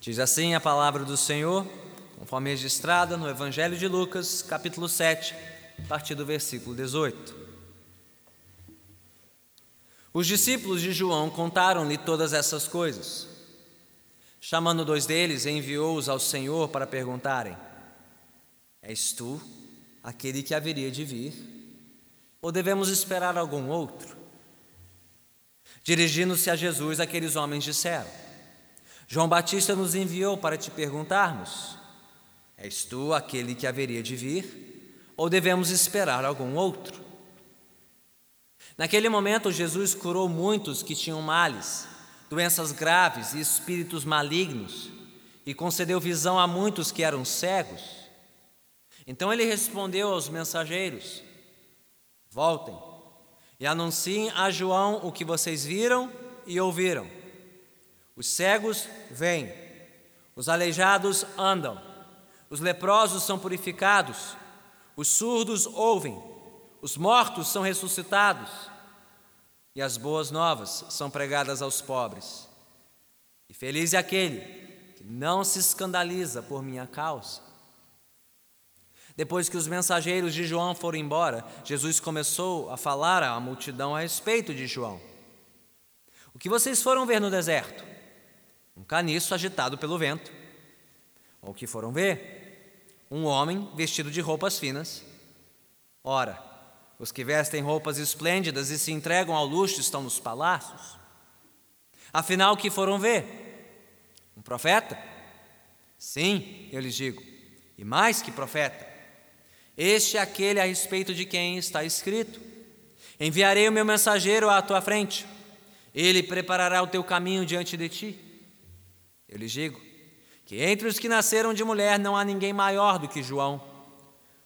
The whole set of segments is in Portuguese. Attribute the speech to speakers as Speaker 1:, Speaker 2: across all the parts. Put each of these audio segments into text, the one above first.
Speaker 1: Diz assim a palavra do Senhor, conforme registrada no Evangelho de Lucas, capítulo 7, a partir do versículo 18. Os discípulos de João contaram-lhe todas essas coisas. Chamando dois deles, enviou-os ao Senhor para perguntarem: És tu aquele que haveria de vir? Ou devemos esperar algum outro? Dirigindo-se a Jesus, aqueles homens disseram: João Batista nos enviou para te perguntarmos: És tu aquele que haveria de vir? Ou devemos esperar algum outro? Naquele momento, Jesus curou muitos que tinham males, doenças graves e espíritos malignos, e concedeu visão a muitos que eram cegos. Então ele respondeu aos mensageiros: Voltem e anunciem a João o que vocês viram e ouviram. Os cegos vêm, os aleijados andam, os leprosos são purificados, os surdos ouvem, os mortos são ressuscitados e as boas novas são pregadas aos pobres. E feliz é aquele que não se escandaliza por minha causa. Depois que os mensageiros de João foram embora, Jesus começou a falar à multidão a respeito de João. O que vocês foram ver no deserto? Um caniço agitado pelo vento. O que foram ver? Um homem vestido de roupas finas. Ora, os que vestem roupas esplêndidas e se entregam ao luxo estão nos palácios. Afinal, o que foram ver? Um profeta? Sim, eu lhes digo, e mais que profeta. Este é aquele a respeito de quem está escrito: Enviarei o meu mensageiro à tua frente, ele preparará o teu caminho diante de ti. Eu lhes digo que entre os que nasceram de mulher não há ninguém maior do que João.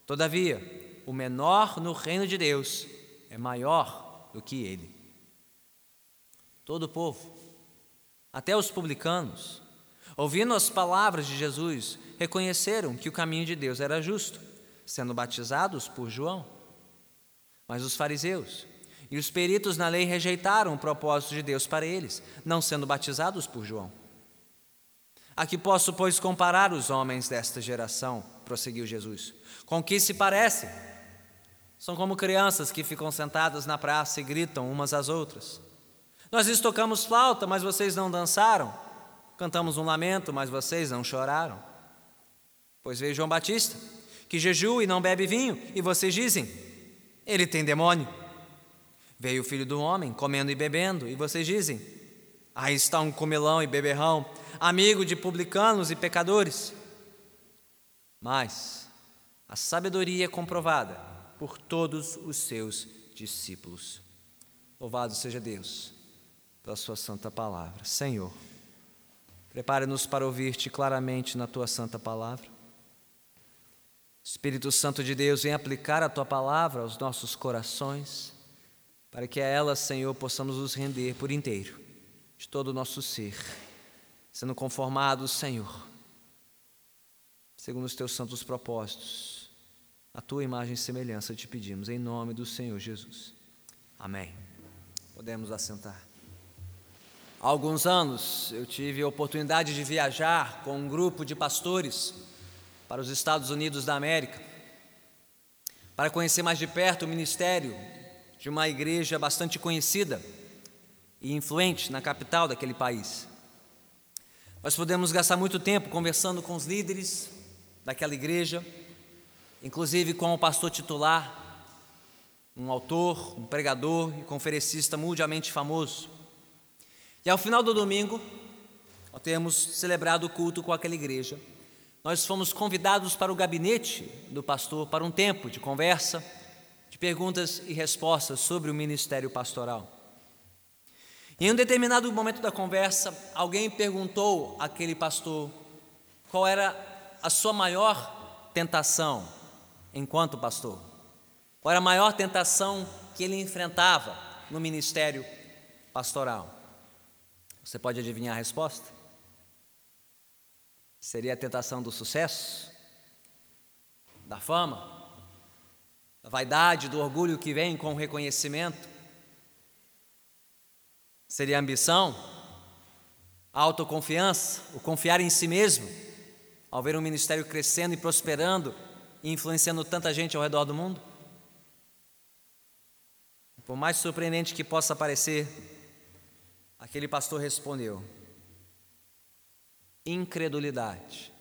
Speaker 1: Todavia, o menor no reino de Deus é maior do que ele. Todo o povo, até os publicanos, ouvindo as palavras de Jesus, reconheceram que o caminho de Deus era justo, sendo batizados por João. Mas os fariseus e os peritos na lei rejeitaram o propósito de Deus para eles, não sendo batizados por João. A que posso, pois, comparar os homens desta geração? prosseguiu Jesus. Com que se parecem? São como crianças que ficam sentadas na praça e gritam umas às outras. Nós lhes tocamos flauta, mas vocês não dançaram. Cantamos um lamento, mas vocês não choraram. Pois veio João Batista, que jejua e não bebe vinho, e vocês dizem: Ele tem demônio. Veio o filho do homem, comendo e bebendo, e vocês dizem: Aí está um comilão e beberrão, amigo de publicanos e pecadores. Mas a sabedoria é comprovada por todos os seus discípulos. Louvado seja Deus pela Sua santa palavra. Senhor, prepare-nos para ouvir-te claramente na Tua santa palavra. Espírito Santo de Deus, vem aplicar a Tua palavra aos nossos corações, para que a ela, Senhor, possamos nos render por inteiro, de todo o nosso ser, sendo conformados, Senhor, segundo os Teus santos propósitos a tua imagem e semelhança te pedimos, em nome do Senhor Jesus. Amém. Podemos assentar. Há alguns anos eu tive a oportunidade de viajar com um grupo de pastores para os Estados Unidos da América, para conhecer mais de perto o ministério de uma igreja bastante conhecida e influente na capital daquele país. Nós podemos gastar muito tempo conversando com os líderes daquela igreja, inclusive com o pastor titular, um autor, um pregador e conferencista mundialmente famoso. E ao final do domingo, ao termos celebrado o culto com aquela igreja, nós fomos convidados para o gabinete do pastor para um tempo de conversa, de perguntas e respostas sobre o ministério pastoral. Em um determinado momento da conversa, alguém perguntou àquele pastor qual era a sua maior tentação enquanto pastor? Qual era a maior tentação que ele enfrentava no ministério pastoral? Você pode adivinhar a resposta? Seria a tentação do sucesso, da fama, da vaidade, do orgulho que vem com o reconhecimento? Seria ambição? Autoconfiança, o confiar em si mesmo, ao ver um ministério crescendo e prosperando e influenciando tanta gente ao redor do mundo? Por mais surpreendente que possa parecer, aquele pastor respondeu: incredulidade.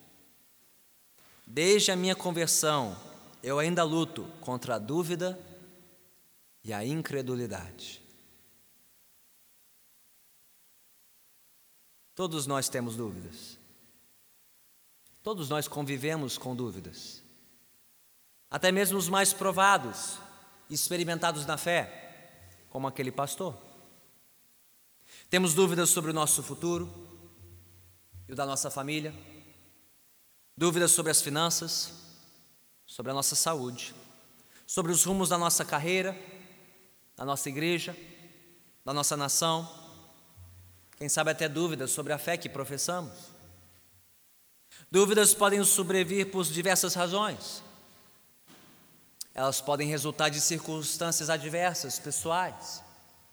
Speaker 1: Desde a minha conversão, eu ainda luto contra a dúvida e a incredulidade. Todos nós temos dúvidas. Todos nós convivemos com dúvidas. Até mesmo os mais provados, experimentados na fé, como aquele pastor. Temos dúvidas sobre o nosso futuro e o da nossa família, dúvidas sobre as finanças, sobre a nossa saúde, sobre os rumos da nossa carreira, da nossa igreja, da nossa nação, quem sabe até dúvidas sobre a fé que professamos. Dúvidas podem sobrevir por diversas razões. Elas podem resultar de circunstâncias adversas, pessoais,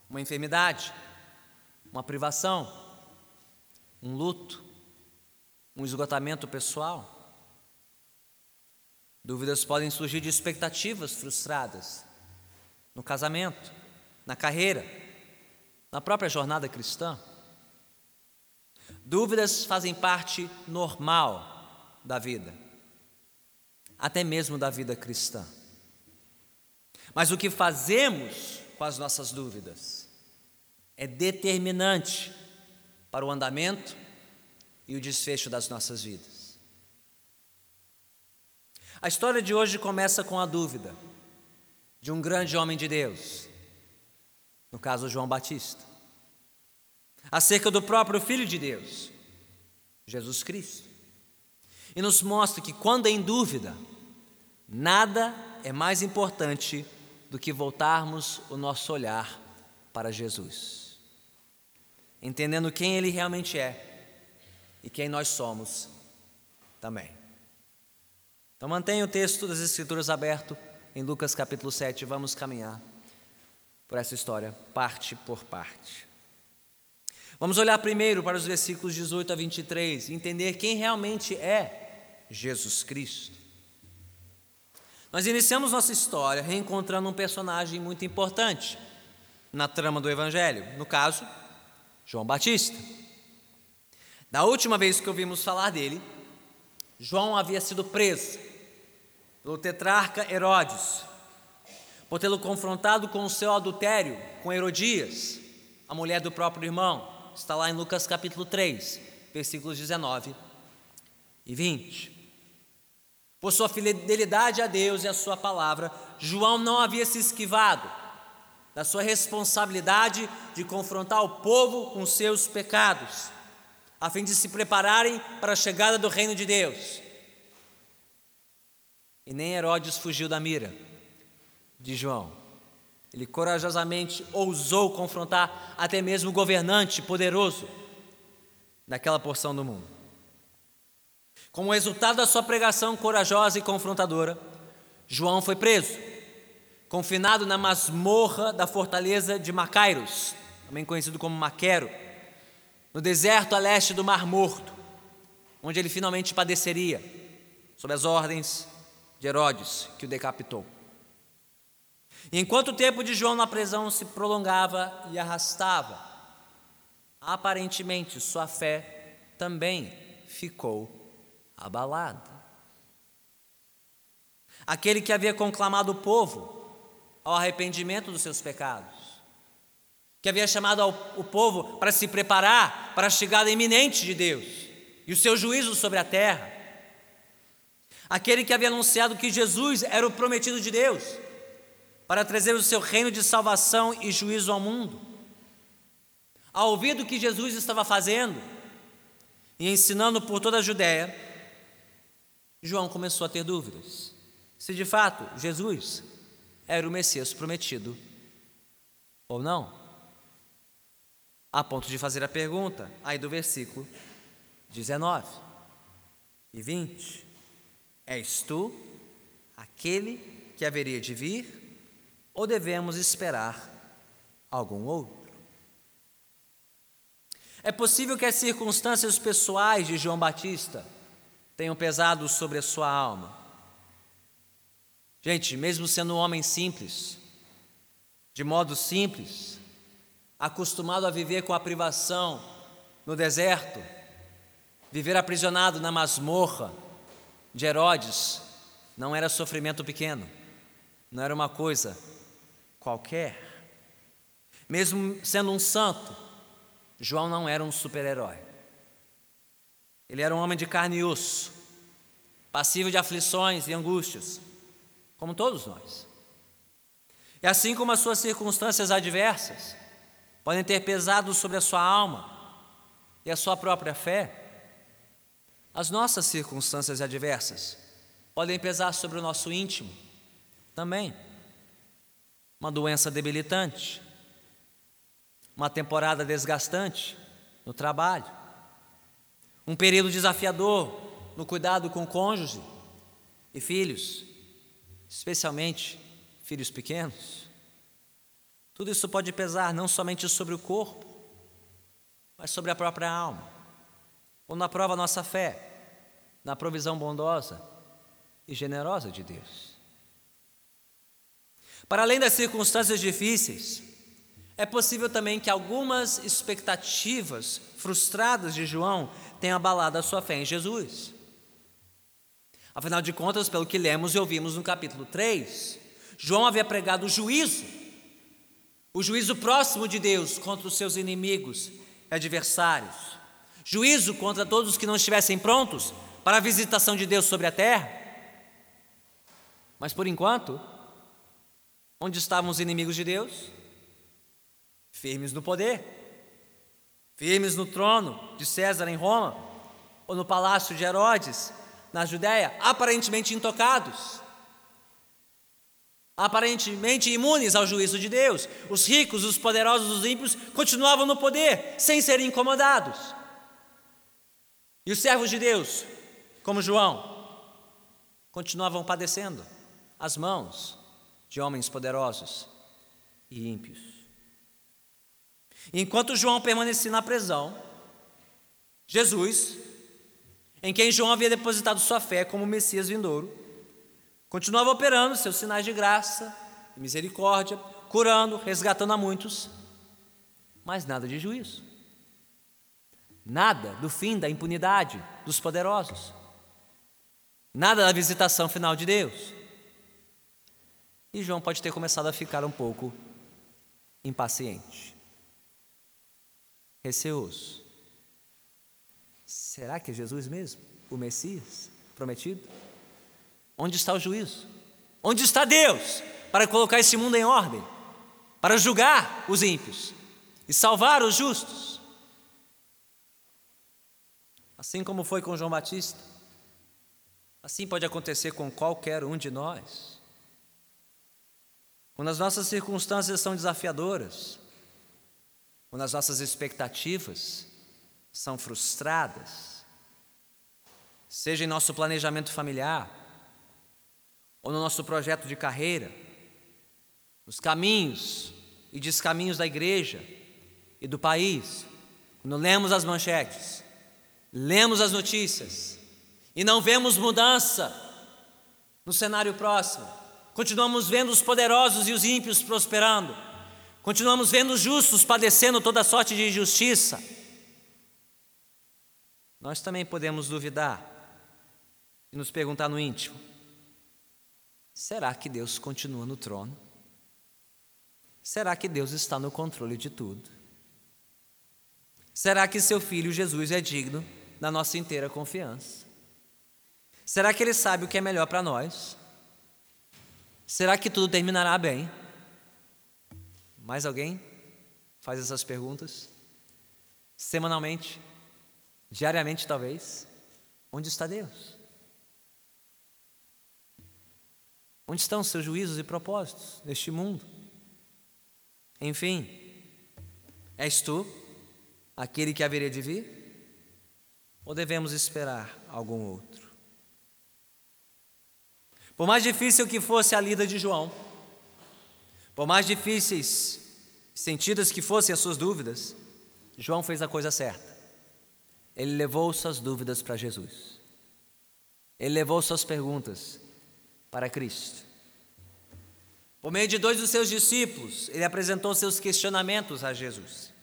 Speaker 1: uma enfermidade, uma privação, um luto, um esgotamento pessoal. Dúvidas podem surgir de expectativas frustradas no casamento, na carreira, na própria jornada cristã. Dúvidas fazem parte normal da vida, até mesmo da vida cristã. Mas o que fazemos com as nossas dúvidas é determinante para o andamento e o desfecho das nossas vidas. A história de hoje começa com a dúvida de um grande homem de Deus, no caso João Batista, acerca do próprio Filho de Deus, Jesus Cristo. E nos mostra que quando em dúvida, nada é mais importante do que voltarmos o nosso olhar para Jesus, entendendo quem Ele realmente é e quem nós somos também. Então mantenha o texto das Escrituras aberto em Lucas capítulo 7, vamos caminhar por essa história, parte por parte. Vamos olhar primeiro para os versículos 18 a 23 e entender quem realmente é Jesus Cristo. Nós iniciamos nossa história reencontrando um personagem muito importante na trama do Evangelho, no caso, João Batista. Da última vez que ouvimos falar dele, João havia sido preso pelo tetrarca Herodes, por tê-lo confrontado com o seu adultério com Herodias, a mulher do próprio irmão. Está lá em Lucas capítulo 3, versículos 19 e 20. Por sua fidelidade a Deus e a sua palavra, João não havia se esquivado da sua responsabilidade de confrontar o povo com seus pecados, a fim de se prepararem para a chegada do reino de Deus. E nem Herodes fugiu da mira de João. Ele corajosamente ousou confrontar até mesmo o governante poderoso daquela porção do mundo. Como resultado da sua pregação corajosa e confrontadora, João foi preso, confinado na masmorra da fortaleza de Macairos, também conhecido como Maquero, no deserto a leste do Mar Morto, onde ele finalmente padeceria, sob as ordens de Herodes, que o decapitou. E enquanto o tempo de João na prisão se prolongava e arrastava, aparentemente sua fé também ficou abalada. Aquele que havia conclamado o povo ao arrependimento dos seus pecados, que havia chamado o povo para se preparar para a chegada iminente de Deus e o seu juízo sobre a terra, aquele que havia anunciado que Jesus era o prometido de Deus, para trazer o seu reino de salvação e juízo ao mundo. Ao ouvir do que Jesus estava fazendo e ensinando por toda a Judéia, João começou a ter dúvidas se de fato Jesus era o Messias prometido ou não. A ponto de fazer a pergunta, aí do versículo 19 e 20. És tu aquele que haveria de vir, ou devemos esperar algum outro? É possível que as circunstâncias pessoais de João Batista tenham pesado sobre a sua alma. Gente, mesmo sendo um homem simples, de modo simples, acostumado a viver com a privação no deserto, viver aprisionado na masmorra de Herodes, não era sofrimento pequeno, não era uma coisa qualquer. Mesmo sendo um santo, João não era um super-herói. Ele era um homem de carne e osso, passivo de aflições e angústias, como todos nós. E assim como as suas circunstâncias adversas, podem ter pesado sobre a sua alma e a sua própria fé. As nossas circunstâncias adversas podem pesar sobre o nosso íntimo também. Uma doença debilitante, uma temporada desgastante no trabalho, um período desafiador no cuidado com o cônjuge e filhos, especialmente filhos pequenos. Tudo isso pode pesar não somente sobre o corpo, mas sobre a própria alma. Ou na prova nossa fé, na provisão bondosa e generosa de Deus. Para além das circunstâncias difíceis, é possível também que algumas expectativas frustradas de João tenham abalado a sua fé em Jesus. Afinal de contas, pelo que lemos e ouvimos no capítulo 3, João havia pregado o juízo o juízo próximo de Deus contra os seus inimigos e adversários, juízo contra todos os que não estivessem prontos para a visitação de Deus sobre a terra. Mas por enquanto, onde estavam os inimigos de Deus? Firmes no poder, firmes no trono de César em Roma, ou no palácio de Herodes, na Judéia, aparentemente intocados aparentemente imunes ao juízo de Deus. Os ricos, os poderosos, os ímpios continuavam no poder, sem serem incomodados. E os servos de Deus, como João, continuavam padecendo as mãos de homens poderosos e ímpios. enquanto João permanecia na prisão, Jesus, em quem João havia depositado sua fé como Messias vindouro, Continuava operando seus sinais de graça, de misericórdia, curando, resgatando a muitos, mas nada de juízo. Nada do fim da impunidade dos poderosos. Nada da visitação final de Deus. E João pode ter começado a ficar um pouco impaciente, receoso. Será que é Jesus mesmo, o Messias prometido? Onde está o juízo? Onde está Deus para colocar esse mundo em ordem? Para julgar os ímpios e salvar os justos? Assim como foi com João Batista, assim pode acontecer com qualquer um de nós. Quando as nossas circunstâncias são desafiadoras, quando as nossas expectativas são frustradas, seja em nosso planejamento familiar, ou no nosso projeto de carreira, nos caminhos e descaminhos da igreja e do país, quando lemos as manchetes, lemos as notícias e não vemos mudança no cenário próximo, continuamos vendo os poderosos e os ímpios prosperando, continuamos vendo os justos padecendo toda sorte de injustiça, nós também podemos duvidar e nos perguntar no íntimo: Será que Deus continua no trono? Será que Deus está no controle de tudo? Será que seu filho Jesus é digno da nossa inteira confiança? Será que ele sabe o que é melhor para nós? Será que tudo terminará bem? Mais alguém faz essas perguntas? Semanalmente? Diariamente, talvez? Onde está Deus? Onde estão seus juízos e propósitos neste mundo? Enfim, és tu aquele que haveria de vir? Ou devemos esperar algum outro? Por mais difícil que fosse a lida de João, por mais difíceis, sentidas que fossem as suas dúvidas, João fez a coisa certa. Ele levou suas dúvidas para Jesus. Ele levou suas perguntas para Cristo. Por meio de dois dos seus discípulos, ele apresentou seus questionamentos a Jesus.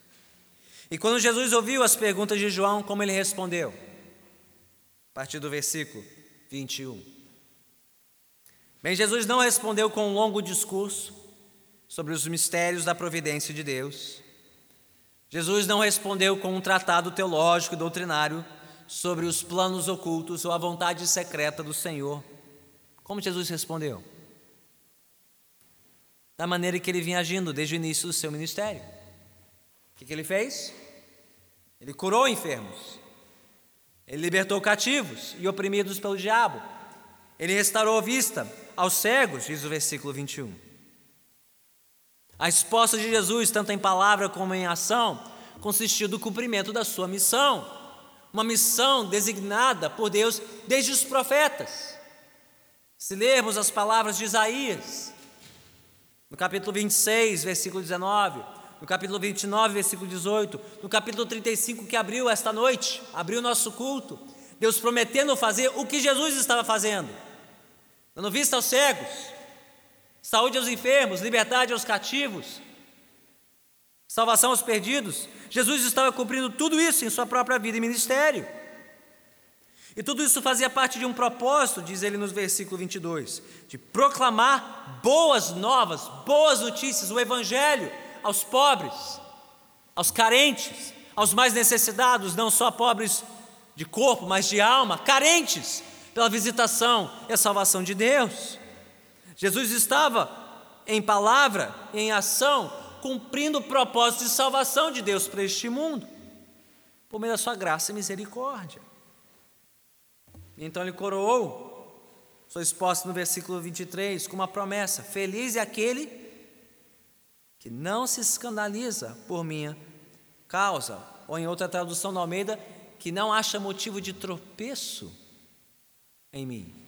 Speaker 1: E quando Jesus ouviu as perguntas de João, como ele respondeu? A partir do versículo 21. Bem, Jesus não respondeu com um longo discurso sobre os mistérios da providência de Deus. Jesus não respondeu com um tratado teológico e doutrinário sobre os planos ocultos ou a vontade secreta do Senhor. Como Jesus respondeu? Da maneira que ele vinha agindo desde o início do seu ministério. O que, que ele fez? Ele curou enfermos, ele libertou cativos e oprimidos pelo diabo, ele restaurou a vista aos cegos, diz o versículo 21. A resposta de Jesus, tanto em palavra como em ação, consistiu no cumprimento da sua missão uma missão designada por Deus desde os profetas. Se lermos as palavras de Isaías, no capítulo 26, versículo 19, no capítulo 29, versículo 18, no capítulo 35 que abriu esta noite, abriu nosso culto, Deus prometendo fazer o que Jesus estava fazendo, dando vista aos cegos, saúde aos enfermos, liberdade aos cativos, salvação aos perdidos. Jesus estava cumprindo tudo isso em sua própria vida e ministério. E tudo isso fazia parte de um propósito, diz ele nos versículo 22, de proclamar boas novas, boas notícias, o Evangelho aos pobres, aos carentes, aos mais necessitados, não só pobres de corpo, mas de alma, carentes pela visitação e a salvação de Deus. Jesus estava em palavra, em ação, cumprindo o propósito de salvação de Deus para este mundo, por meio da sua graça e misericórdia. Então ele coroou sua esposa no versículo 23 com uma promessa: Feliz é aquele que não se escandaliza por minha causa, ou em outra tradução da Almeida, que não acha motivo de tropeço em mim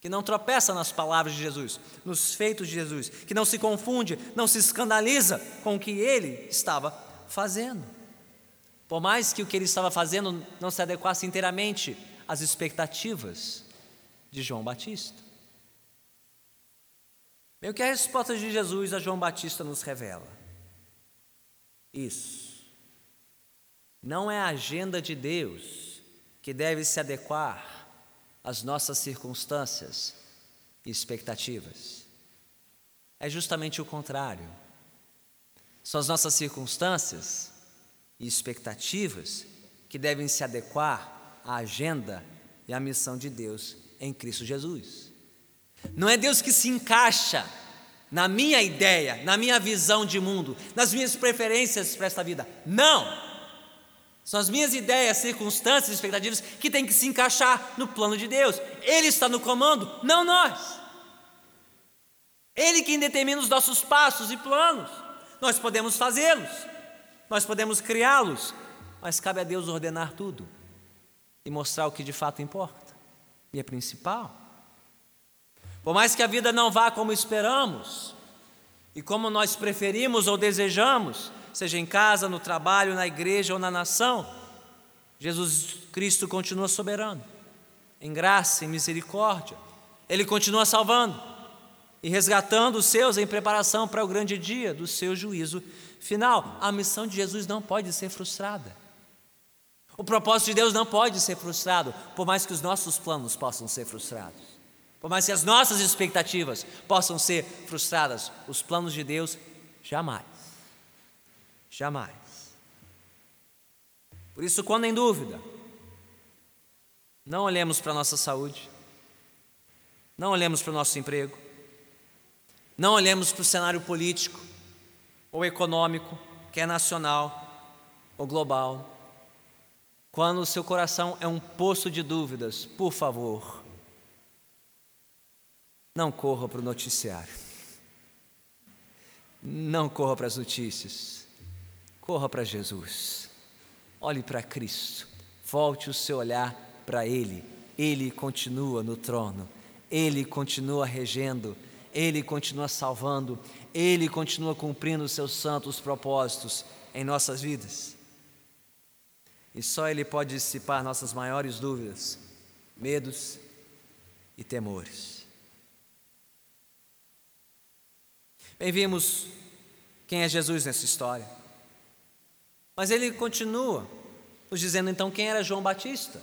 Speaker 1: que não tropeça nas palavras de Jesus, nos feitos de Jesus, que não se confunde, não se escandaliza com o que ele estava fazendo. Por mais que o que ele estava fazendo não se adequasse inteiramente às expectativas de João Batista. Bem, o que a resposta de Jesus a João Batista nos revela? Isso. Não é a agenda de Deus que deve se adequar as nossas circunstâncias e expectativas. É justamente o contrário. São as nossas circunstâncias e expectativas que devem se adequar à agenda e à missão de Deus em Cristo Jesus. Não é Deus que se encaixa na minha ideia, na minha visão de mundo, nas minhas preferências para esta vida. Não! São as minhas ideias, circunstâncias, expectativas que têm que se encaixar no plano de Deus. Ele está no comando, não nós. Ele quem determina os nossos passos e planos. Nós podemos fazê-los, nós podemos criá-los, mas cabe a Deus ordenar tudo e mostrar o que de fato importa e é principal. Por mais que a vida não vá como esperamos e como nós preferimos ou desejamos, seja em casa, no trabalho, na igreja ou na nação, Jesus Cristo continua soberano, em graça, em misericórdia. Ele continua salvando e resgatando os seus em preparação para o grande dia do seu juízo final. A missão de Jesus não pode ser frustrada. O propósito de Deus não pode ser frustrado, por mais que os nossos planos possam ser frustrados. Por mais que as nossas expectativas possam ser frustradas, os planos de Deus jamais. Jamais. Por isso, quando em dúvida, não olhemos para a nossa saúde, não olhemos para o nosso emprego, não olhemos para o cenário político ou econômico, quer nacional ou global. Quando o seu coração é um poço de dúvidas, por favor, não corra para o noticiário, não corra para as notícias. Corra para Jesus, olhe para Cristo, volte o seu olhar para Ele. Ele continua no trono, Ele continua regendo, Ele continua salvando, Ele continua cumprindo os seus santos propósitos em nossas vidas. E só Ele pode dissipar nossas maiores dúvidas, medos e temores. Bem, vimos quem é Jesus nessa história. Mas ele continua nos dizendo então quem era João Batista,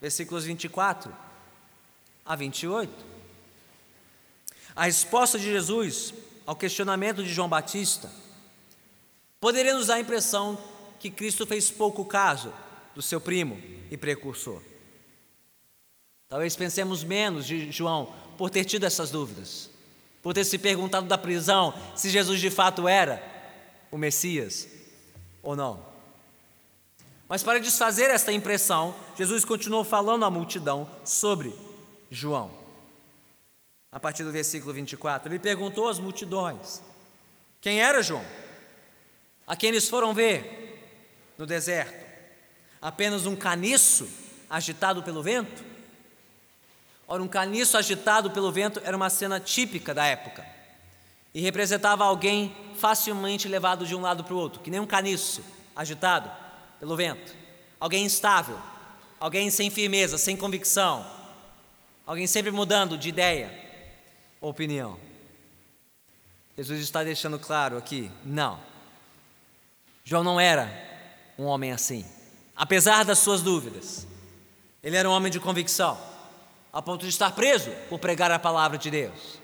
Speaker 1: versículos 24 a 28. A resposta de Jesus ao questionamento de João Batista poderia nos dar a impressão que Cristo fez pouco caso do seu primo e precursor. Talvez pensemos menos de João por ter tido essas dúvidas, por ter se perguntado da prisão se Jesus de fato era o Messias ou não. Mas para desfazer esta impressão, Jesus continuou falando à multidão sobre João. A partir do versículo 24, ele perguntou às multidões: Quem era João? A quem eles foram ver no deserto? Apenas um caniço agitado pelo vento? Ora, um caniço agitado pelo vento era uma cena típica da época e representava alguém facilmente levado de um lado para o outro, que nem um caniço agitado pelo vento, alguém instável, alguém sem firmeza, sem convicção, alguém sempre mudando de ideia ou opinião. Jesus está deixando claro aqui: não, João não era um homem assim, apesar das suas dúvidas, ele era um homem de convicção, a ponto de estar preso por pregar a palavra de Deus.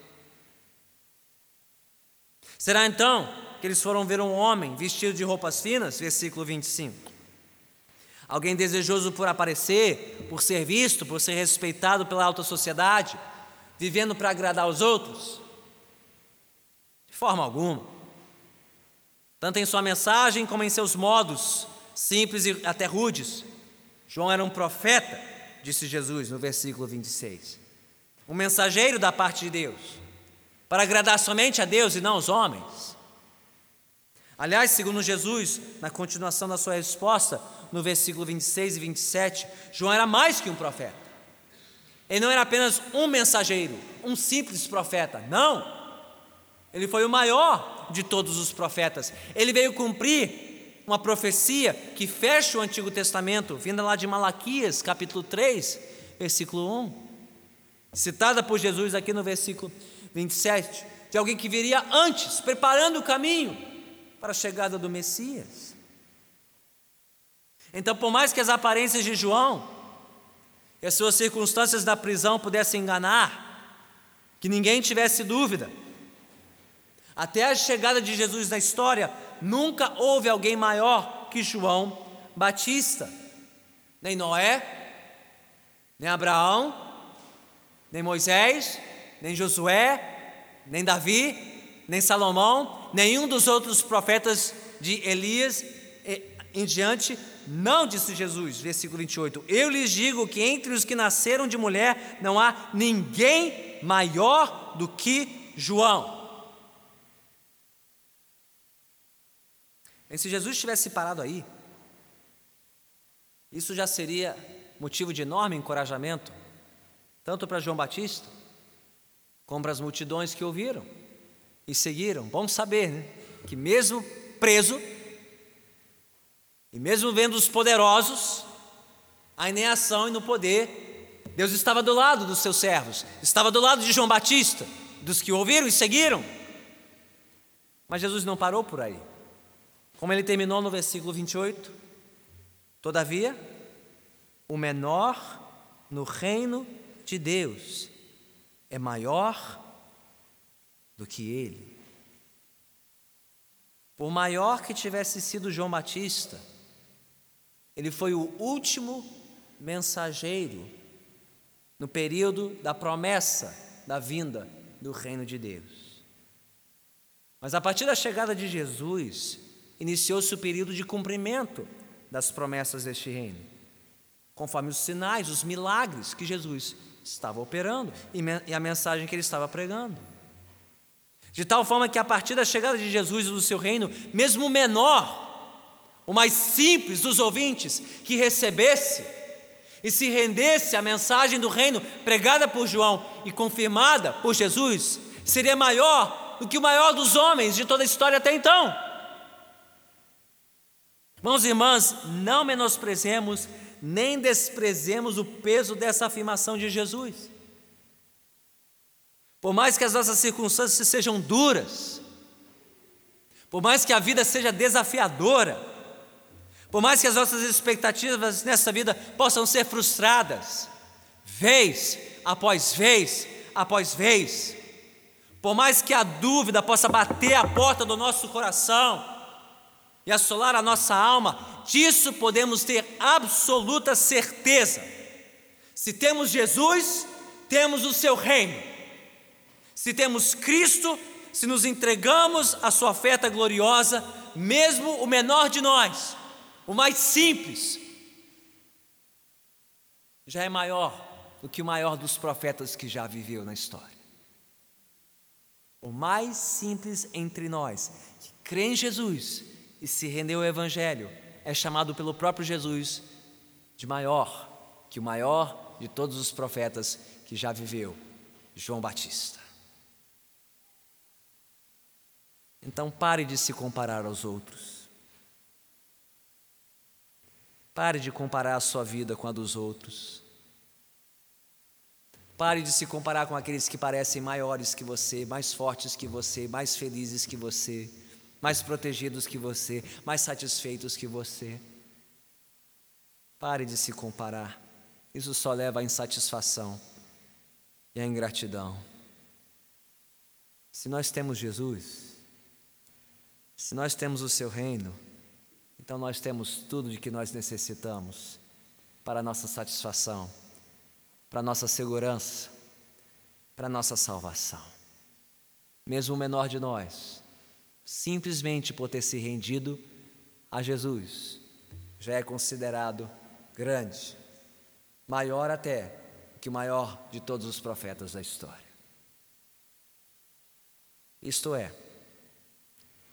Speaker 1: Será então que eles foram ver um homem vestido de roupas finas? Versículo 25. Alguém desejoso por aparecer, por ser visto, por ser respeitado pela alta sociedade, vivendo para agradar os outros? De forma alguma. Tanto em sua mensagem como em seus modos, simples e até rudes. João era um profeta, disse Jesus no versículo 26. Um mensageiro da parte de Deus para agradar somente a Deus e não aos homens. Aliás, segundo Jesus, na continuação da sua resposta, no versículo 26 e 27, João era mais que um profeta. Ele não era apenas um mensageiro, um simples profeta, não. Ele foi o maior de todos os profetas. Ele veio cumprir uma profecia que fecha o Antigo Testamento, vinda lá de Malaquias, capítulo 3, versículo 1, citada por Jesus aqui no versículo 27, de alguém que viria antes, preparando o caminho para a chegada do Messias. Então, por mais que as aparências de João e as suas circunstâncias da prisão pudessem enganar, que ninguém tivesse dúvida, até a chegada de Jesus na história, nunca houve alguém maior que João Batista, nem Noé, nem Abraão, nem Moisés, nem Josué, nem Davi, nem Salomão, nenhum dos outros profetas de Elias em diante, não disse Jesus, versículo 28. Eu lhes digo que entre os que nasceram de mulher não há ninguém maior do que João. E se Jesus tivesse parado aí, isso já seria motivo de enorme encorajamento, tanto para João Batista, como as multidões que ouviram e seguiram. Bom saber né, que, mesmo preso, e mesmo vendo os poderosos, ainda em ação e no poder, Deus estava do lado dos seus servos, estava do lado de João Batista, dos que ouviram e seguiram. Mas Jesus não parou por aí. Como ele terminou no versículo 28, todavia, o menor no reino de Deus é maior do que ele. Por maior que tivesse sido João Batista, ele foi o último mensageiro no período da promessa da vinda do reino de Deus. Mas a partir da chegada de Jesus, iniciou-se o período de cumprimento das promessas deste reino, conforme os sinais, os milagres que Jesus estava operando e a mensagem que ele estava pregando. De tal forma que a partir da chegada de Jesus e do seu reino, mesmo o menor o mais simples dos ouvintes, que recebesse e se rendesse à mensagem do reino pregada por João e confirmada por Jesus, seria maior do que o maior dos homens de toda a história até então. Irmãos e irmãs, não menosprezemos nem desprezemos o peso dessa afirmação de Jesus. Por mais que as nossas circunstâncias sejam duras, por mais que a vida seja desafiadora, por mais que as nossas expectativas nessa vida possam ser frustradas, vez após vez após vez, por mais que a dúvida possa bater a porta do nosso coração e assolar a nossa alma, disso podemos ter absoluta certeza. Se temos Jesus, temos o seu reino. Se temos Cristo, se nos entregamos à sua oferta gloriosa, mesmo o menor de nós, o mais simples, já é maior do que o maior dos profetas que já viveu na história. O mais simples entre nós, que crê em Jesus e se rendeu ao Evangelho, é chamado pelo próprio Jesus de maior que o maior de todos os profetas que já viveu, João Batista. Então pare de se comparar aos outros. Pare de comparar a sua vida com a dos outros. Pare de se comparar com aqueles que parecem maiores que você, mais fortes que você, mais felizes que você, mais protegidos que você, mais satisfeitos que você. Pare de se comparar. Isso só leva à insatisfação e à ingratidão. Se nós temos Jesus, se nós temos o seu reino, então nós temos tudo de que nós necessitamos para a nossa satisfação para a nossa segurança, para a nossa salvação. Mesmo o menor de nós, simplesmente por ter se rendido a Jesus, já é considerado grande, maior até que o maior de todos os profetas da história. Isto é,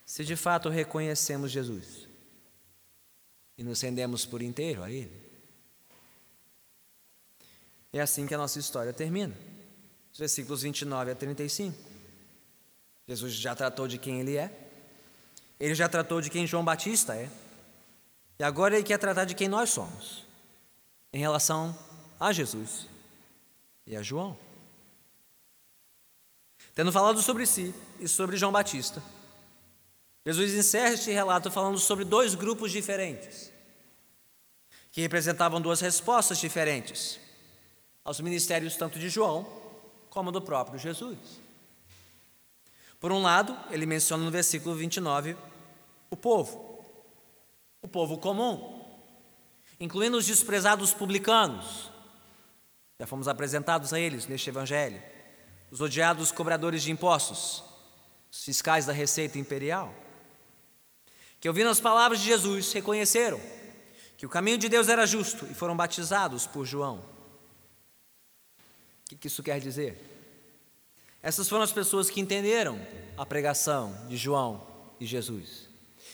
Speaker 1: se de fato reconhecemos Jesus e nos rendemos por inteiro a Ele, é assim que a nossa história termina. Os versículos 29 a 35. Jesus já tratou de quem ele é, ele já tratou de quem João Batista é, e agora ele quer tratar de quem nós somos, em relação a Jesus e a João. Tendo falado sobre si e sobre João Batista, Jesus encerra este relato falando sobre dois grupos diferentes, que representavam duas respostas diferentes aos ministérios tanto de João como do próprio Jesus. Por um lado, ele menciona no versículo 29 o povo, o povo comum, incluindo os desprezados publicanos, já fomos apresentados a eles neste evangelho, os odiados cobradores de impostos, os fiscais da Receita Imperial, que ouvindo as palavras de Jesus reconheceram que o caminho de Deus era justo e foram batizados por João. O que isso quer dizer? Essas foram as pessoas que entenderam a pregação de João e Jesus,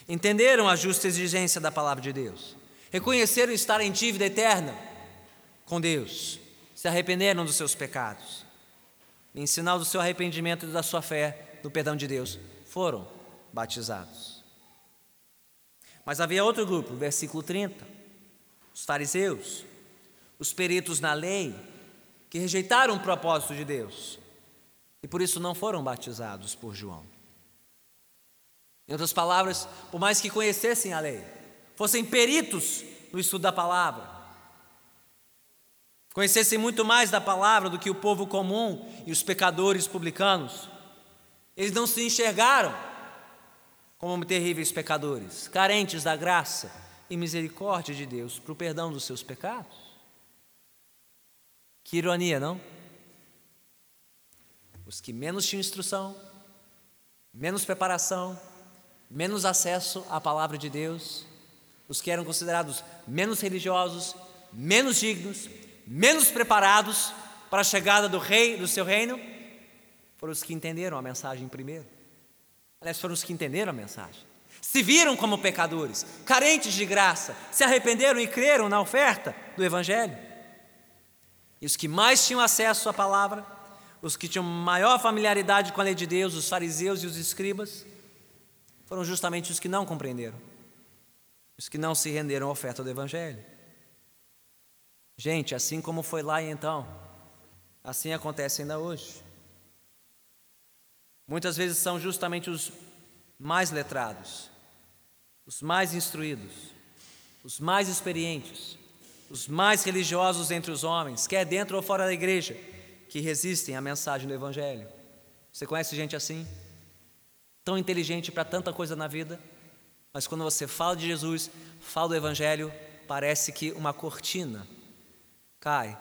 Speaker 1: entenderam a justa exigência da palavra de Deus, reconheceram estar em dívida eterna com Deus, se arrependeram dos seus pecados, em sinal do seu arrependimento e da sua fé no perdão de Deus, foram batizados. Mas havia outro grupo, versículo 30, os fariseus, os peritos na lei, que rejeitaram o propósito de Deus e por isso não foram batizados por João. Em outras palavras, por mais que conhecessem a lei, fossem peritos no estudo da palavra, conhecessem muito mais da palavra do que o povo comum e os pecadores publicanos, eles não se enxergaram como terríveis pecadores, carentes da graça e misericórdia de Deus para o perdão dos seus pecados. Que ironia, não? Os que menos tinham instrução, menos preparação, menos acesso à palavra de Deus, os que eram considerados menos religiosos, menos dignos, menos preparados para a chegada do rei, do seu reino, foram os que entenderam a mensagem primeiro. Aliás, foram os que entenderam a mensagem. Se viram como pecadores, carentes de graça, se arrependeram e creram na oferta do Evangelho. E os que mais tinham acesso à palavra, os que tinham maior familiaridade com a lei de Deus, os fariseus e os escribas, foram justamente os que não compreenderam. os que não se renderam à oferta do Evangelho. Gente, assim como foi lá e então, assim acontece ainda hoje. Muitas vezes são justamente os mais letrados, os mais instruídos, os mais experientes, os mais religiosos entre os homens, quer dentro ou fora da igreja, que resistem à mensagem do Evangelho. Você conhece gente assim? Tão inteligente para tanta coisa na vida, mas quando você fala de Jesus, fala do Evangelho, parece que uma cortina cai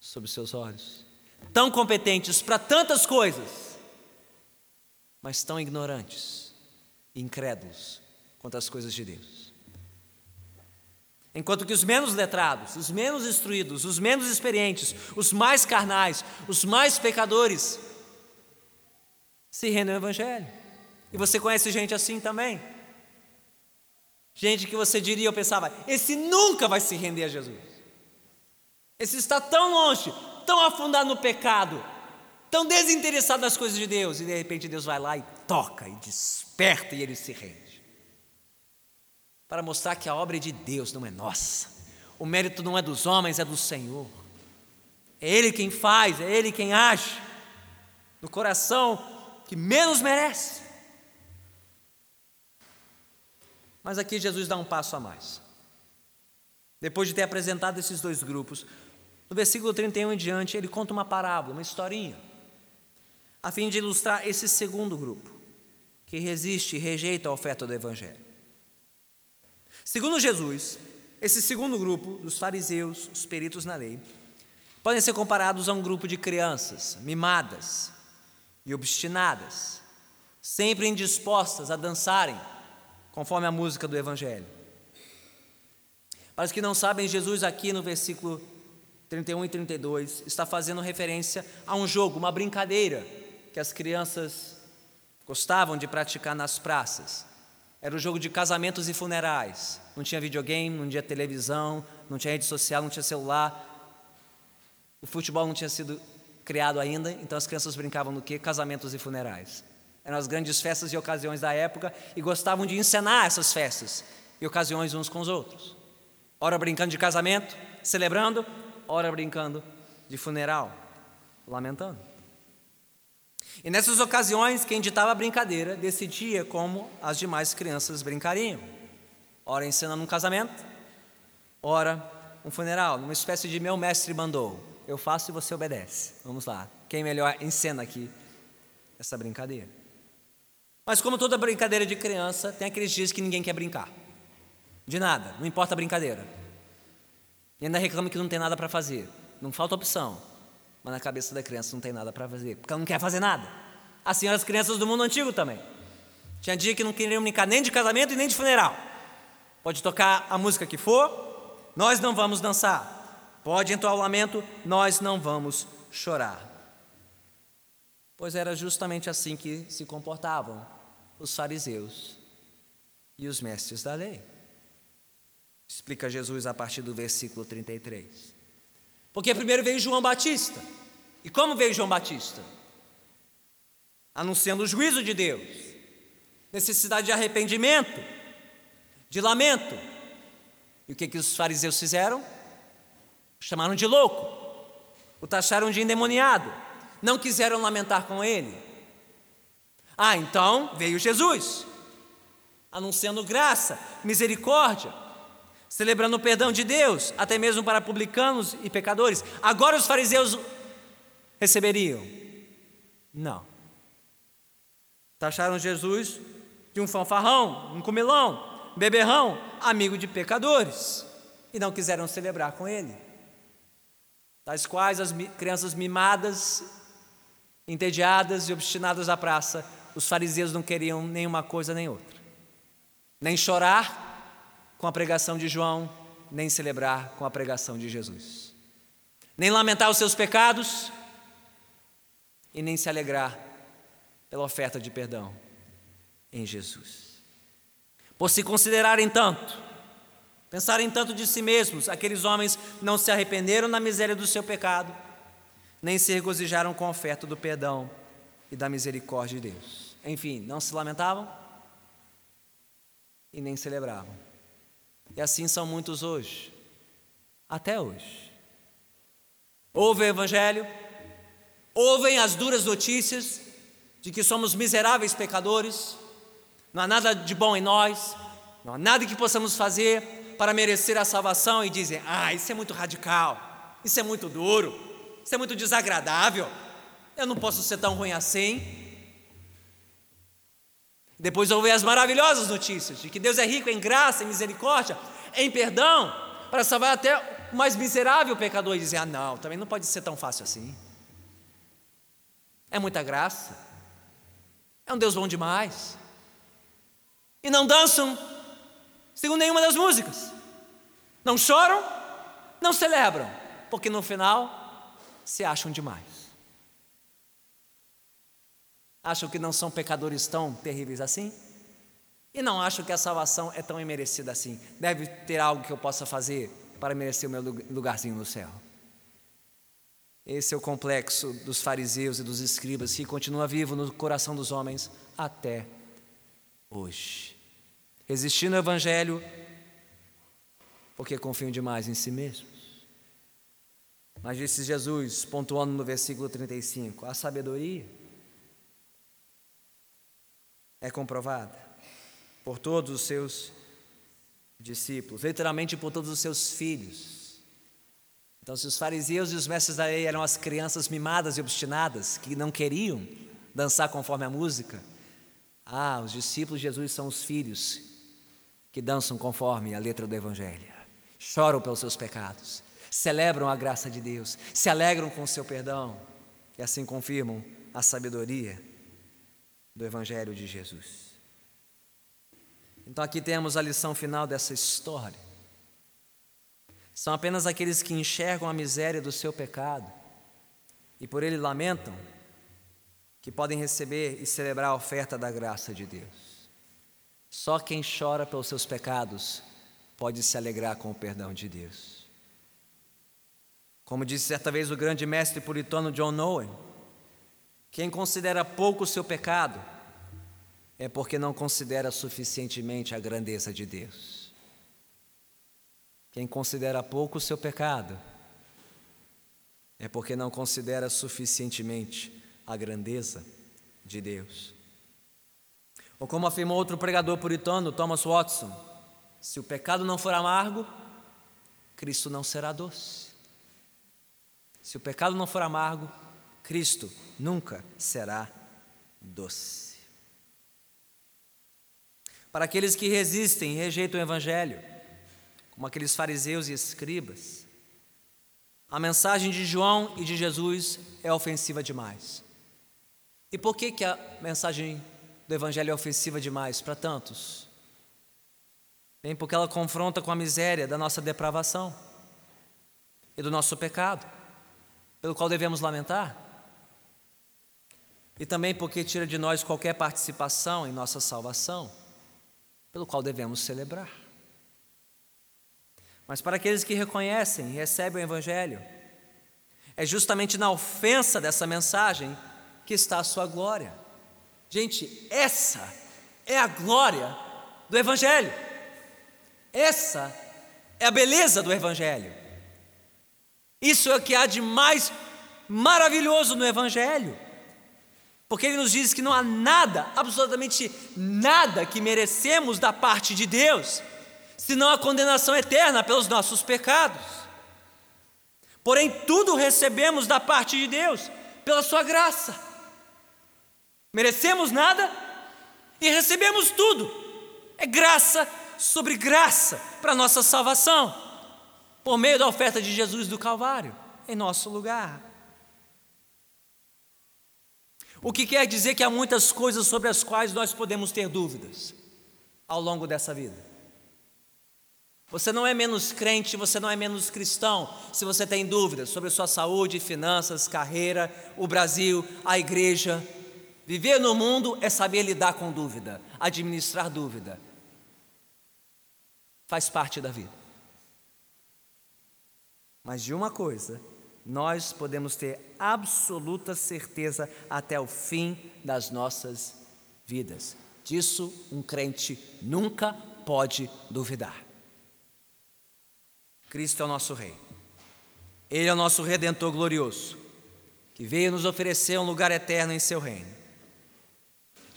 Speaker 1: sobre seus olhos. Tão competentes para tantas coisas, mas tão ignorantes incrédulos quanto as coisas de Deus. Enquanto que os menos letrados, os menos instruídos, os menos experientes, os mais carnais, os mais pecadores, se rendem ao Evangelho. E você conhece gente assim também? Gente que você diria, eu pensava, esse nunca vai se render a Jesus. Esse está tão longe, tão afundado no pecado, tão desinteressado nas coisas de Deus, e de repente Deus vai lá e toca, e desperta, e ele se rende. Para mostrar que a obra é de Deus, não é nossa. O mérito não é dos homens, é do Senhor. É Ele quem faz, é Ele quem age, no coração que menos merece. Mas aqui Jesus dá um passo a mais. Depois de ter apresentado esses dois grupos, no versículo 31 em diante, ele conta uma parábola, uma historinha, a fim de ilustrar esse segundo grupo, que resiste e rejeita a oferta do Evangelho. Segundo Jesus, esse segundo grupo, dos fariseus, os peritos na lei, podem ser comparados a um grupo de crianças mimadas e obstinadas, sempre indispostas a dançarem conforme a música do Evangelho. Para os que não sabem, Jesus, aqui no versículo 31 e 32, está fazendo referência a um jogo, uma brincadeira que as crianças gostavam de praticar nas praças. Era o jogo de casamentos e funerais. Não tinha videogame, não tinha televisão, não tinha rede social, não tinha celular. O futebol não tinha sido criado ainda, então as crianças brincavam no quê? Casamentos e funerais. Eram as grandes festas e ocasiões da época e gostavam de encenar essas festas e ocasiões uns com os outros. Ora brincando de casamento, celebrando, ora brincando de funeral, lamentando. E nessas ocasiões, quem ditava a brincadeira decidia como as demais crianças brincariam. Ora ensinando um casamento, ora um funeral, numa espécie de meu mestre mandou. Eu faço e você obedece. Vamos lá. Quem melhor encena aqui essa brincadeira? Mas como toda brincadeira de criança, tem aqueles dias que ninguém quer brincar. De nada, não importa a brincadeira. E ainda reclama que não tem nada para fazer. Não falta opção. Mas na cabeça da criança não tem nada para fazer, porque ela não quer fazer nada. Assim eram as crianças do mundo antigo também. Tinha dia que não queriam brincar nem de casamento e nem de funeral. Pode tocar a música que for, nós não vamos dançar. Pode entrar o lamento, nós não vamos chorar. Pois era justamente assim que se comportavam os fariseus e os mestres da lei. Explica Jesus a partir do versículo 33. Porque primeiro veio João Batista. E como veio João Batista? Anunciando o juízo de Deus, necessidade de arrependimento, de lamento. E o que, que os fariseus fizeram? Chamaram de louco, o taxaram de endemoniado, não quiseram lamentar com ele. Ah, então veio Jesus, anunciando graça, misericórdia, celebrando o perdão de Deus, até mesmo para publicanos e pecadores. Agora os fariseus receberiam? Não. Taxaram Jesus de um fanfarrão, um comilão, beberrão, amigo de pecadores, e não quiseram celebrar com ele. Tais quais as crianças mimadas, entediadas e obstinadas à praça, os fariseus não queriam nenhuma coisa nem outra. Nem chorar, com a pregação de João, nem celebrar com a pregação de Jesus. Nem lamentar os seus pecados e nem se alegrar pela oferta de perdão em Jesus. Por se considerarem tanto, pensarem tanto de si mesmos, aqueles homens não se arrependeram na miséria do seu pecado, nem se regozijaram com a oferta do perdão e da misericórdia de Deus. Enfim, não se lamentavam e nem celebravam E assim são muitos hoje, até hoje. Ouvem o Evangelho, ouvem as duras notícias de que somos miseráveis pecadores, não há nada de bom em nós, não há nada que possamos fazer para merecer a salvação e dizem: ah, isso é muito radical, isso é muito duro, isso é muito desagradável, eu não posso ser tão ruim assim. Depois ouvem as maravilhosas notícias de que Deus é rico em graça, em misericórdia, em perdão, para salvar até o mais miserável pecador e dizer: ah, não, também não pode ser tão fácil assim. É muita graça, é um Deus bom demais. E não dançam segundo nenhuma das músicas, não choram, não celebram, porque no final se acham demais. Acham que não são pecadores tão terríveis assim? E não acham que a salvação é tão imerecida assim. Deve ter algo que eu possa fazer para merecer o meu lugarzinho no céu. Esse é o complexo dos fariseus e dos escribas que continua vivo no coração dos homens até hoje. Resistindo ao Evangelho porque confiam demais em si mesmos. Mas disse Jesus, pontuando no versículo 35, a sabedoria é comprovada por todos os seus discípulos, literalmente por todos os seus filhos. Então, se os fariseus e os mestres da lei eram as crianças mimadas e obstinadas que não queriam dançar conforme a música, ah, os discípulos de Jesus são os filhos que dançam conforme a letra do Evangelho, choram pelos seus pecados, celebram a graça de Deus, se alegram com o seu perdão e assim confirmam a sabedoria do Evangelho de Jesus. Então aqui temos a lição final dessa história. São apenas aqueles que enxergam a miséria do seu pecado e por ele lamentam que podem receber e celebrar a oferta da graça de Deus. Só quem chora pelos seus pecados pode se alegrar com o perdão de Deus. Como disse certa vez o grande mestre puritano John Owen, quem considera pouco o seu pecado é porque não considera suficientemente a grandeza de Deus. Quem considera pouco o seu pecado é porque não considera suficientemente a grandeza de Deus. Ou como afirmou outro pregador puritano, Thomas Watson, se o pecado não for amargo, Cristo não será doce. Se o pecado não for amargo, Cristo nunca será doce. Para aqueles que resistem e rejeitam o Evangelho, como aqueles fariseus e escribas, a mensagem de João e de Jesus é ofensiva demais. E por que, que a mensagem do Evangelho é ofensiva demais para tantos? Bem, porque ela confronta com a miséria da nossa depravação e do nosso pecado, pelo qual devemos lamentar e também porque tira de nós qualquer participação em nossa salvação, pelo qual devemos celebrar. Mas para aqueles que reconhecem e recebem o Evangelho, é justamente na ofensa dessa mensagem que está a sua glória. Gente, essa é a glória do Evangelho. Essa é a beleza do Evangelho. Isso é o que há de mais maravilhoso no Evangelho. Porque ele nos diz que não há nada, absolutamente nada que merecemos da parte de Deus, senão a condenação eterna pelos nossos pecados. Porém, tudo recebemos da parte de Deus, pela Sua graça. Merecemos nada e recebemos tudo. É graça sobre graça para nossa salvação, por meio da oferta de Jesus do Calvário, em nosso lugar. O que quer dizer que há muitas coisas sobre as quais nós podemos ter dúvidas ao longo dessa vida. Você não é menos crente, você não é menos cristão se você tem dúvidas sobre sua saúde, finanças, carreira, o Brasil, a igreja. Viver no mundo é saber lidar com dúvida, administrar dúvida. Faz parte da vida. Mas de uma coisa nós podemos ter absoluta certeza até o fim das nossas vidas. Disso um crente nunca pode duvidar. Cristo é o nosso Rei. Ele é o nosso Redentor glorioso, que veio nos oferecer um lugar eterno em seu reino.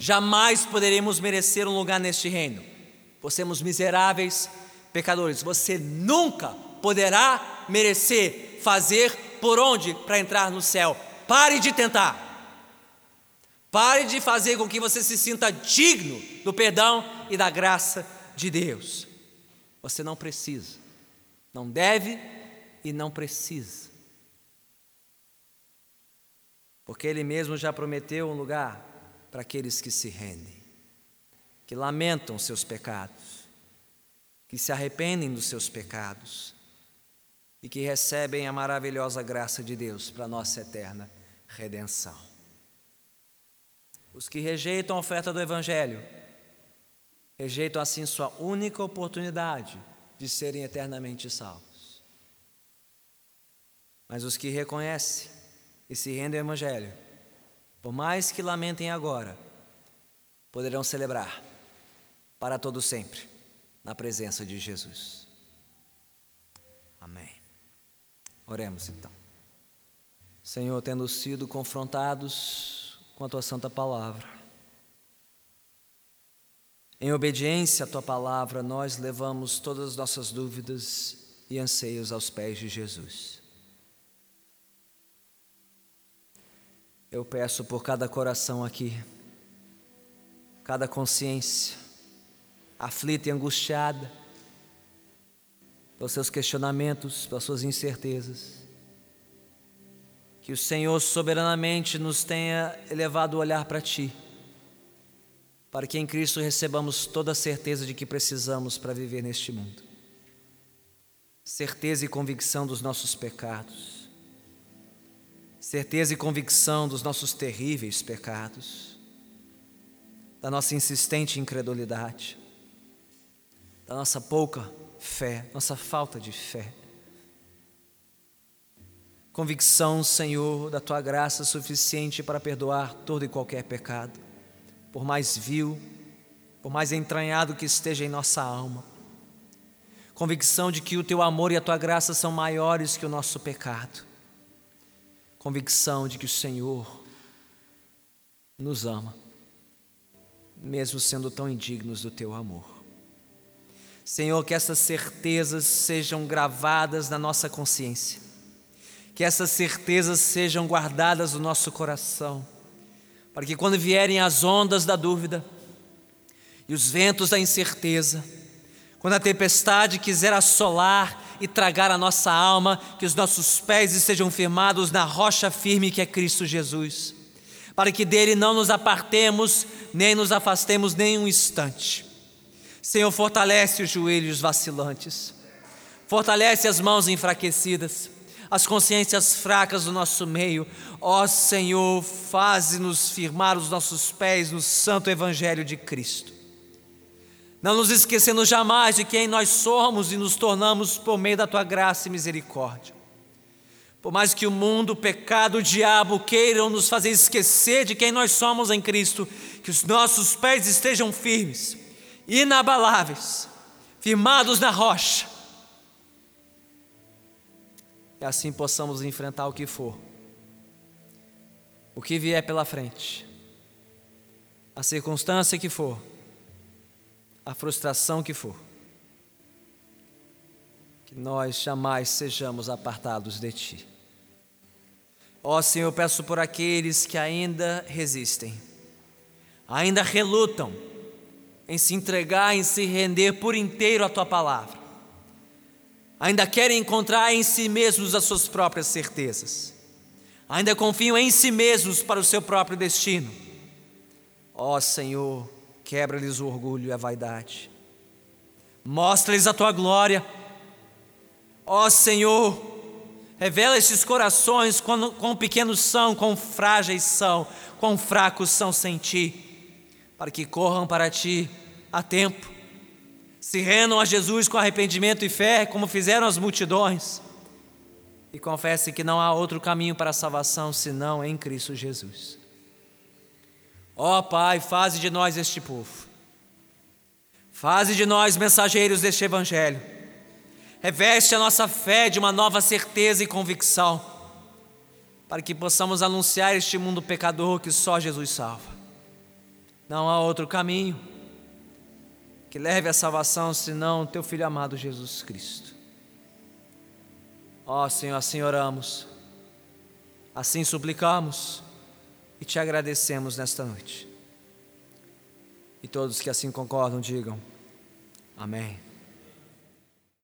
Speaker 1: Jamais poderemos merecer um lugar neste reino, por miseráveis pecadores. Você nunca poderá merecer fazer por onde para entrar no céu. Pare de tentar. Pare de fazer com que você se sinta digno do perdão e da graça de Deus. Você não precisa, não deve e não precisa. Porque Ele mesmo já prometeu um lugar para aqueles que se rendem, que lamentam seus pecados, que se arrependem dos seus pecados e que recebem a maravilhosa graça de Deus para nossa eterna redenção. Os que rejeitam a oferta do Evangelho, rejeitam assim sua única oportunidade de serem eternamente salvos. Mas os que reconhecem e se rendem ao Evangelho, por mais que lamentem agora, poderão celebrar para todo sempre na presença de Jesus. Amém. Oremos então. Senhor, tendo sido confrontados com a tua santa palavra. Em obediência à tua palavra, nós levamos todas as nossas dúvidas e anseios aos pés de Jesus. Eu peço por cada coração aqui, cada consciência aflita e angustiada, pelos seus questionamentos, pelas suas incertezas, que o Senhor soberanamente nos tenha elevado o olhar para Ti, para que em Cristo recebamos toda a certeza de que precisamos para viver neste mundo. Certeza e convicção dos nossos pecados, certeza e convicção dos nossos terríveis pecados, da nossa insistente incredulidade, da nossa pouca fé, nossa falta de fé Convicção, Senhor, da tua graça suficiente para perdoar todo e qualquer pecado, por mais vil, por mais entranhado que esteja em nossa alma. Convicção de que o teu amor e a tua graça são maiores que o nosso pecado. Convicção de que o Senhor nos ama, mesmo sendo tão indignos do teu amor. Senhor, que essas certezas sejam gravadas na nossa consciência que essas certezas sejam guardadas no nosso coração, para que quando vierem as ondas da dúvida e os ventos da incerteza, quando a tempestade quiser assolar e tragar a nossa alma, que os nossos pés estejam firmados na rocha firme que é Cristo Jesus, para que dele não nos apartemos nem nos afastemos nem um instante. Senhor, fortalece os joelhos vacilantes, fortalece as mãos enfraquecidas, as consciências fracas do nosso meio. Ó Senhor, faze-nos firmar os nossos pés no santo Evangelho de Cristo. Não nos esquecendo jamais de quem nós somos e nos tornamos por meio da tua graça e misericórdia. Por mais que o mundo, o pecado, o diabo queiram nos fazer esquecer de quem nós somos em Cristo, que os nossos pés estejam firmes, inabaláveis, firmados na rocha, e assim possamos enfrentar o que for, o que vier pela frente, a circunstância que for, a frustração que for, que nós jamais sejamos apartados de Ti. Ó Senhor, eu peço por aqueles que ainda resistem, ainda relutam em se entregar, em se render por inteiro à Tua palavra ainda querem encontrar em si mesmos as suas próprias certezas, ainda confiam em si mesmos para o seu próprio destino. Ó oh, Senhor, quebra-lhes o orgulho e a vaidade, mostra-lhes a tua glória. Ó Senhor, revela estes corações quão, quão pequenos são, quão frágeis são, quão fracos são sem ti, para que corram para ti a tempo se rendam a Jesus com arrependimento e fé, como fizeram as multidões, e confessem que não há outro caminho para a salvação senão em Cristo Jesus. Ó oh, Pai, faze de nós este povo, faze de nós mensageiros deste Evangelho, Reveste a nossa fé de uma nova certeza e convicção, para que possamos anunciar este mundo pecador que só Jesus salva. Não há outro caminho que leve à salvação senão teu Filho amado Jesus Cristo. Ó oh, Senhor, assim oramos, assim suplicamos e te agradecemos nesta noite. E todos que assim concordam, digam amém.